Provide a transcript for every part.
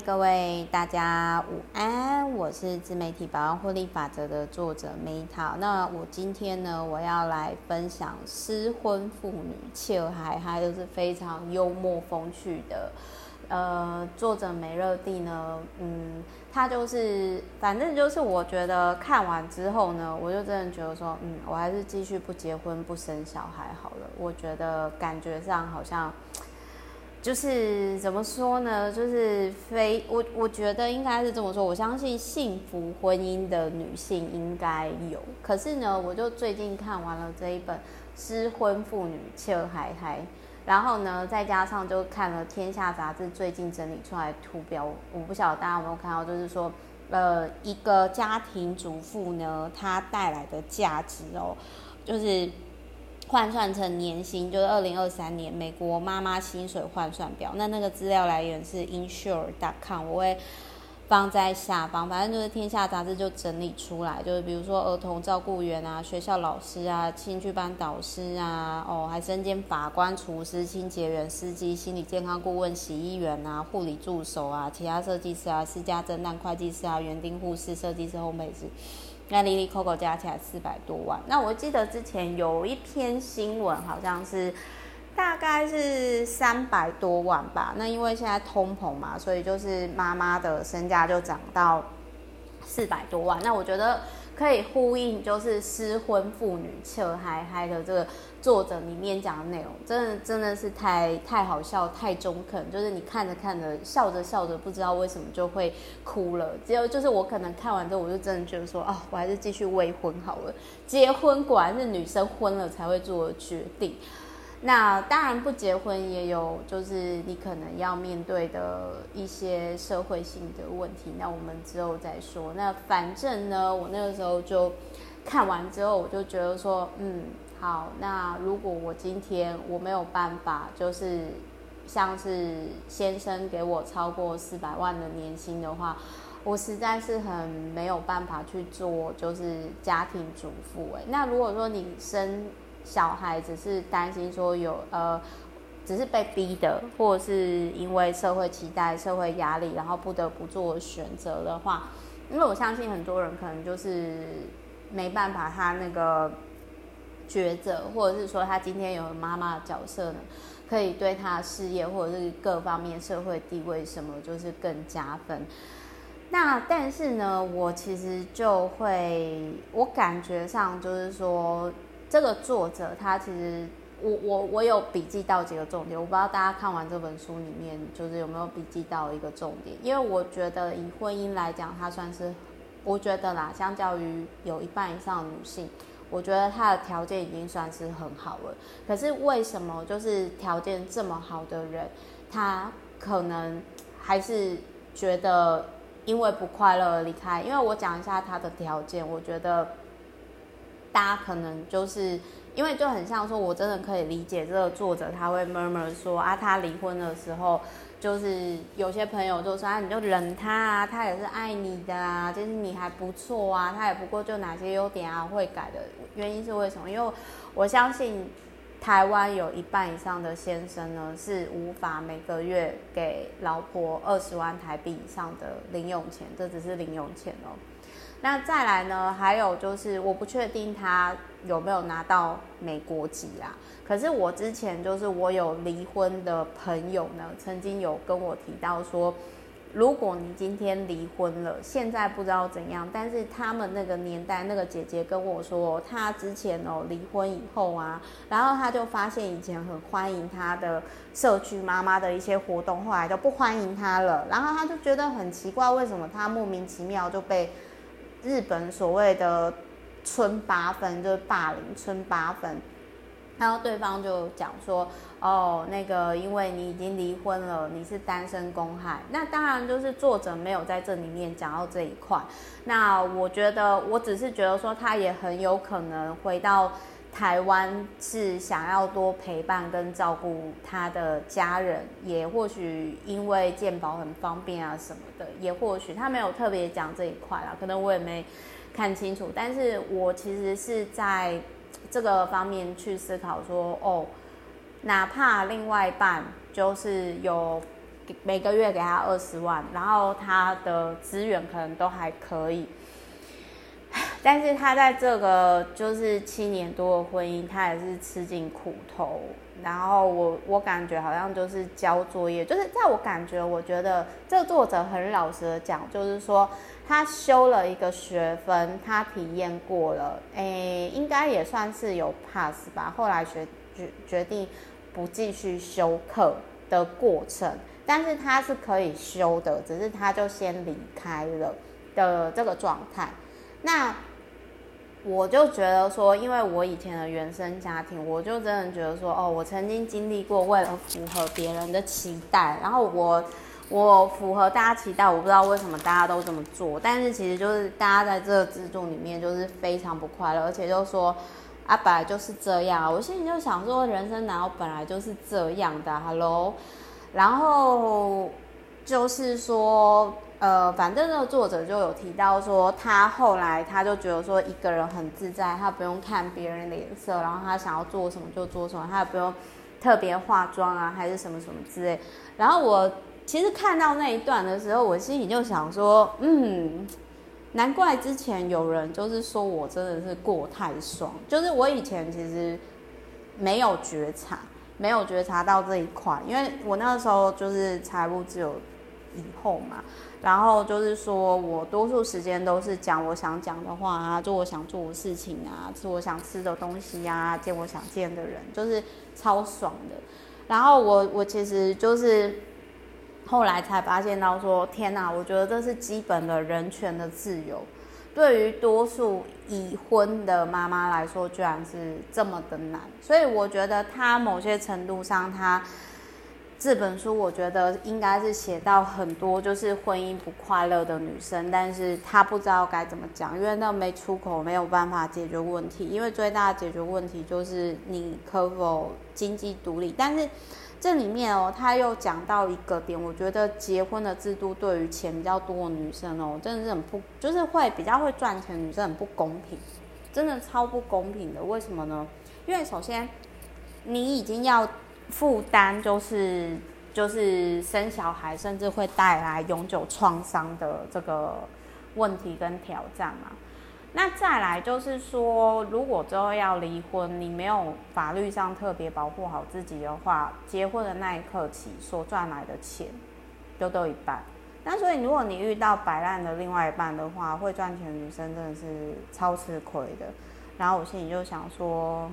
各位大家午安，我是自媒体百万获利法则的作者 Meta。那我今天呢，我要来分享失婚妇女切尔嗨嗨，都是非常幽默风趣的。呃，作者梅乐蒂呢，嗯，他就是，反正就是我觉得看完之后呢，我就真的觉得说，嗯，我还是继续不结婚不生小孩好了。我觉得感觉上好像。就是怎么说呢？就是非我，我觉得应该是这么说。我相信幸福婚姻的女性应该有，可是呢，我就最近看完了这一本《失婚妇女笑嗨嗨》，然后呢，再加上就看了《天下》杂志最近整理出来的图表，我不晓得大家有没有看到，就是说，呃，一个家庭主妇呢，她带来的价值哦，就是。换算成年薪，就是二零二三年美国妈妈薪水换算表。那那个资料来源是 insure.com，我会放在下方。反正就是天下杂志就整理出来，就是比如说儿童照顾员啊、学校老师啊、兴趣班导师啊，哦，还身兼法官、厨师、清洁员、司机、心理健康顾问、洗衣员啊、护理助手啊、其他设计师啊、私家侦探、会计师啊、园丁、护士、设计师、烘焙师。那 Lily Coco 加起来四百多万。那我记得之前有一篇新闻，好像是大概是三百多万吧。那因为现在通膨嘛，所以就是妈妈的身价就涨到四百多万。那我觉得。可以呼应，就是失婚妇女笑嗨嗨的这个作者里面讲的内容，真的真的是太太好笑，太中肯。就是你看着看着，笑着笑着，不知道为什么就会哭了。只有就是我可能看完之后，我就真的觉得说，哦，我还是继续未婚好了。结婚果然是女生婚了才会做决定。那当然不结婚也有，就是你可能要面对的一些社会性的问题。那我们之后再说。那反正呢，我那个时候就看完之后，我就觉得说，嗯，好。那如果我今天我没有办法，就是像是先生给我超过四百万的年薪的话，我实在是很没有办法去做，就是家庭主妇。哎，那如果说你生。小孩只是担心说有呃，只是被逼的，或者是因为社会期待、社会压力，然后不得不做选择的话，因为我相信很多人可能就是没办法，他那个抉择，或者是说他今天有妈妈的角色呢，可以对他事业或者是各方面社会地位什么，就是更加分。那但是呢，我其实就会，我感觉上就是说。这个作者他其实我我我有笔记到几个重点，我不知道大家看完这本书里面就是有没有笔记到一个重点，因为我觉得以婚姻来讲，他算是我觉得啦，相较于有一半以上的女性，我觉得他的条件已经算是很好了。可是为什么就是条件这么好的人，他可能还是觉得因为不快乐而离开？因为我讲一下他的条件，我觉得。大家可能就是因为就很像说，我真的可以理解这个作者他会 murmur 说啊，他离婚的时候，就是有些朋友就说啊，你就忍他啊，他也是爱你的啊，就是你还不错啊，他也不过就哪些优点啊会改的原因是为什么？因为我相信台湾有一半以上的先生呢是无法每个月给老婆二十万台币以上的零用钱，这只是零用钱哦。那再来呢？还有就是，我不确定他有没有拿到美国籍啦。可是我之前就是我有离婚的朋友呢，曾经有跟我提到说，如果你今天离婚了，现在不知道怎样，但是他们那个年代那个姐姐跟我说，她之前哦离婚以后啊，然后她就发现以前很欢迎她的社区妈妈的一些活动，后来就不欢迎她了，然后她就觉得很奇怪，为什么她莫名其妙就被。日本所谓的村八分就是霸凌村八分，然后对方就讲说，哦，那个因为你已经离婚了，你是单身公害。那当然就是作者没有在这里面讲到这一块。那我觉得，我只是觉得说，他也很有可能回到台湾，是想要多陪伴跟照顾他的家人，也或许因为健保很方便啊什么的，也或许他没有特别讲这一块啦，可能我也没看清楚。但是我其实是在这个方面去思考说，哦，哪怕另外一半就是有每个月给他二十万，然后他的资源可能都还可以。但是他在这个就是七年多的婚姻，他也是吃尽苦头。然后我我感觉好像就是交作业，就是在我感觉，我觉得这个作者很老实的讲，就是说他修了一个学分，他体验过了，诶，应该也算是有 pass 吧。后来决决决定不继续修课的过程，但是他是可以修的，只是他就先离开了的这个状态。那。我就觉得说，因为我以前的原生家庭，我就真的觉得说，哦，我曾经经历过为了符合别人的期待，然后我我符合大家期待，我不知道为什么大家都这么做，但是其实就是大家在这个制度里面就是非常不快乐，而且就说啊，本来就是这样，我心里就想说，人生难道本来就是这样的？Hello，然后就是说。呃，反正那个作者就有提到说，他后来他就觉得说，一个人很自在，他不用看别人脸色，然后他想要做什么就做什么，他也不用特别化妆啊，还是什么什么之类。然后我其实看到那一段的时候，我心里就想说，嗯，难怪之前有人就是说我真的是过太爽，就是我以前其实没有觉察，没有觉察到这一块，因为我那个时候就是财务自由以后嘛。然后就是说，我多数时间都是讲我想讲的话啊，做我想做的事情啊，吃我想吃的东西啊，见我想见的人，就是超爽的。然后我我其实就是后来才发现到说，天哪，我觉得这是基本的人权的自由，对于多数已婚的妈妈来说，居然是这么的难。所以我觉得他某些程度上，他。这本书我觉得应该是写到很多就是婚姻不快乐的女生，但是她不知道该怎么讲，因为那没出口，没有办法解决问题。因为最大的解决问题就是你可否经济独立。但是这里面哦，他又讲到一个点，我觉得结婚的制度对于钱比较多的女生哦，真的是很不，就是会比较会赚钱女生很不公平，真的超不公平的。为什么呢？因为首先你已经要。负担就是就是生小孩，甚至会带来永久创伤的这个问题跟挑战嘛。那再来就是说，如果之后要离婚，你没有法律上特别保护好自己的话，结婚的那一刻起所赚来的钱就都一半。那所以如果你遇到摆烂的另外一半的话，会赚钱的女生真的是超吃亏的。然后我心里就想说，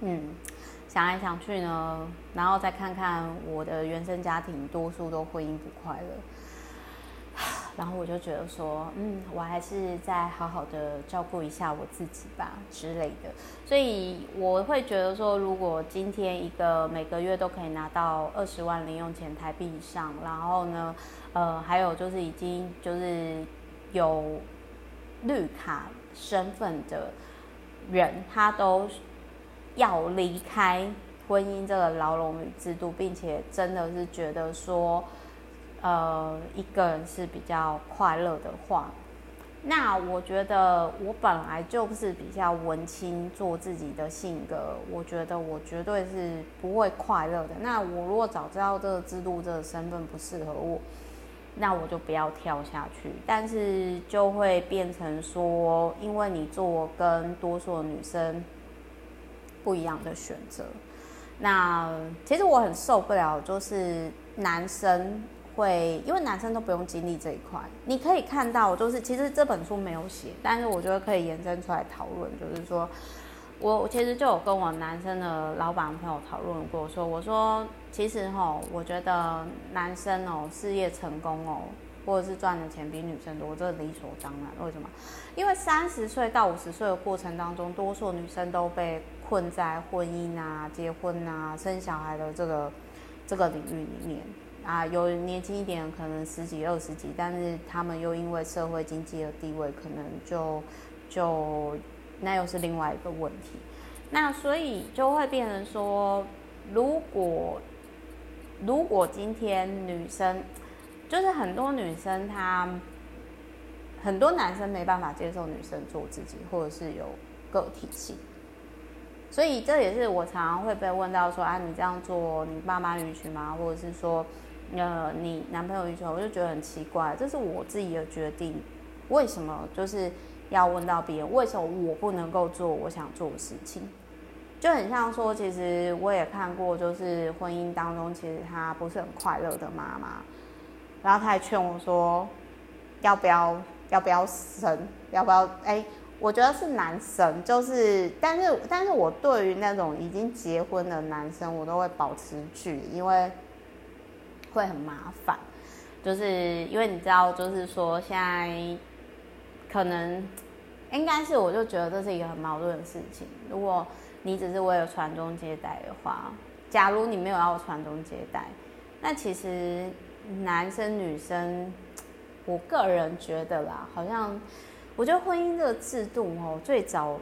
嗯。想来想去呢，然后再看看我的原生家庭，多数都婚姻不快乐，然后我就觉得说，嗯，我还是再好好的照顾一下我自己吧之类的。所以我会觉得说，如果今天一个每个月都可以拿到二十万零用钱台币以上，然后呢，呃，还有就是已经就是有绿卡身份的人，他都。要离开婚姻这个牢笼与制度，并且真的是觉得说，呃，一个人是比较快乐的话，那我觉得我本来就是比较文青，做自己的性格，我觉得我绝对是不会快乐的。那我如果早知道这个制度、这个身份不适合我，那我就不要跳下去。但是就会变成说，因为你做跟多数女生。不一样的选择，那其实我很受不了，就是男生会，因为男生都不用经历这一块。你可以看到，就是其实这本书没有写，但是我觉得可以延伸出来讨论，就是说我其实就有跟我男生的老板朋友讨论过，说我说其实齁，我觉得男生哦，事业成功哦。或者是赚的钱比女生多，这理所当然。为什么？因为三十岁到五十岁的过程当中，多数女生都被困在婚姻啊、结婚啊、生小孩的这个这个领域里面啊。有年轻一点，可能十几、二十几，但是他们又因为社会经济的地位，可能就就那又是另外一个问题。那所以就会变成说，如果如果今天女生。就是很多女生，她很多男生没办法接受女生做自己，或者是有个体性。所以这也是我常常会被问到说，啊，你这样做，你爸妈允许吗？或者是说，呃，你男朋友允许？我就觉得很奇怪，这是我自己的决定，为什么就是要问到别人？为什么我不能够做我想做的事情？就很像说，其实我也看过，就是婚姻当中，其实他不是很快乐的妈妈，然后他还劝我说，要不要，要不要生，要不要？哎、我觉得是男生，就是，但是，但是我对于那种已经结婚的男生，我都会保持距离，因为会很麻烦。就是因为你知道，就是说现在可能应该是，我就觉得这是一个很矛盾的事情。如果你只是为了传宗接代的话，假如你没有要传宗接代，那其实男生女生，我个人觉得啦，好像。我觉得婚姻这个制度哦，最早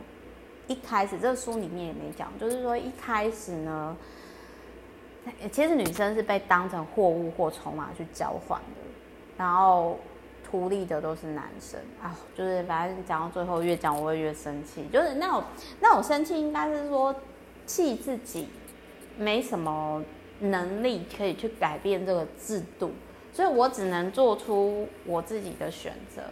一开始这个书里面也没讲，就是说一开始呢，其实女生是被当成货物或筹码去交换的，然后图利的都是男生啊，就是反正讲到最后越讲我会越生气，就是那种那种生气应该是说气自己没什么能力可以去改变这个制度，所以我只能做出我自己的选择。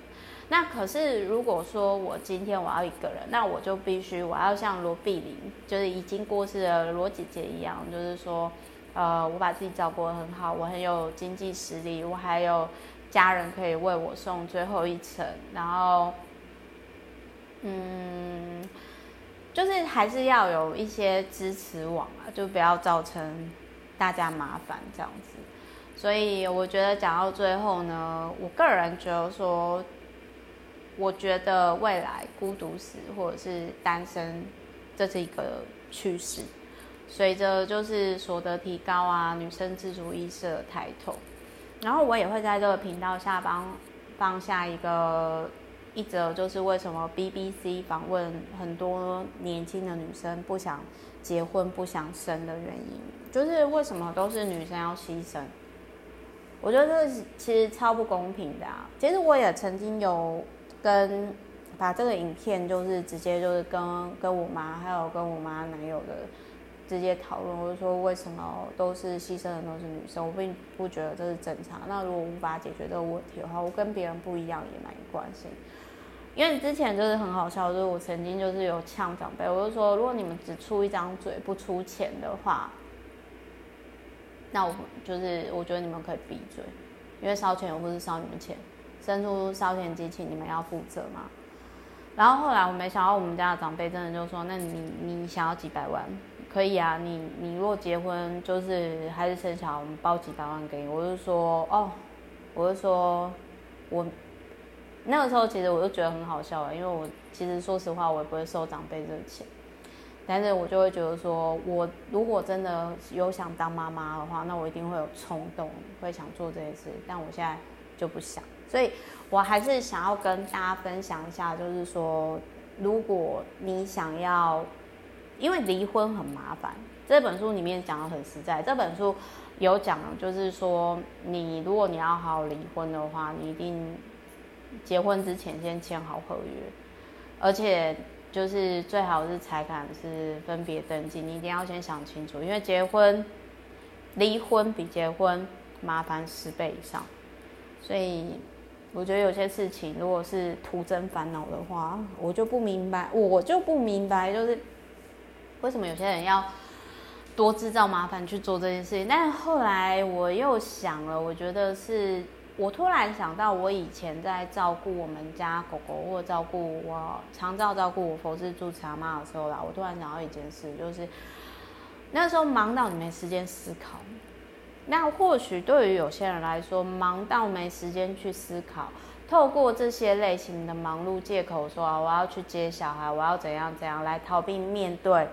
那可是，如果说我今天我要一个人，那我就必须我要像罗碧玲，就是已经过世的罗姐姐一样，就是说，呃，我把自己照顾得很好，我很有经济实力，我还有家人可以为我送最后一程，然后，嗯，就是还是要有一些支持网啊，就不要造成大家麻烦这样子。所以我觉得讲到最后呢，我个人觉得说。我觉得未来孤独死或者是单身，这是一个趋势。随着就是所得提高啊，女生自主意识的抬头，然后我也会在这个频道下方放下一个一则，就是为什么 BBC 访问很多年轻的女生不想结婚、不想生的原因，就是为什么都是女生要牺牲？我觉得这其实超不公平的啊！其实我也曾经有。跟把这个影片就是直接就是跟跟我妈还有跟我妈男友的直接讨论，我就说为什么都是牺牲的都是女生，我并不觉得这是正常。那如果无法解决这个问题的话，我跟别人不一样也没关系。因为之前就是很好笑，就是我曾经就是有呛长辈，我就说如果你们只出一张嘴不出钱的话，那我就是我觉得你们可以闭嘴，因为烧钱又不是烧你们钱。生出烧钱机器，你们要负责吗？然后后来我没想到，我们家的长辈真的就说：“那你你想要几百万？可以啊，你你如果结婚就是还是生小孩，我们包几百万给你。”我就说：“哦，我就说，我那个时候其实我就觉得很好笑啊，因为我其实说实话，我也不会收长辈这个钱，但是我就会觉得说，我如果真的有想当妈妈的话，那我一定会有冲动，会想做这件事，但我现在就不想。”所以，我还是想要跟大家分享一下，就是说，如果你想要，因为离婚很麻烦，这本书里面讲的很实在。这本书有讲，就是说，你如果你要好好离婚的话，你一定结婚之前先签好合约，而且就是最好是财产是分别登记，你一定要先想清楚，因为结婚、离婚比结婚麻烦十倍以上，所以。我觉得有些事情，如果是徒增烦恼的话，我就不明白，我就不明白，就是为什么有些人要多制造麻烦去做这件事情。但是后来我又想了，我觉得是我突然想到，我以前在照顾我们家狗狗，或照顾我常照照顾我佛事住持阿妈的时候啦，我突然想到一件事，就是那时候忙到你没时间思考。那或许对于有些人来说，忙到没时间去思考，透过这些类型的忙碌借口说啊，我要去接小孩，我要怎样怎样来逃避面对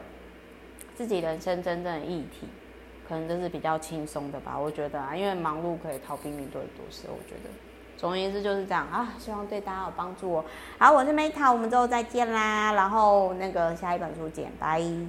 自己人生真正的议题，可能这是比较轻松的吧，我觉得啊，因为忙碌可以逃避面对的多事，我觉得，总而言之就是这样啊，希望对大家有帮助哦。好，我是 Meta，我们之后再见啦，然后那个下一本书见，拜。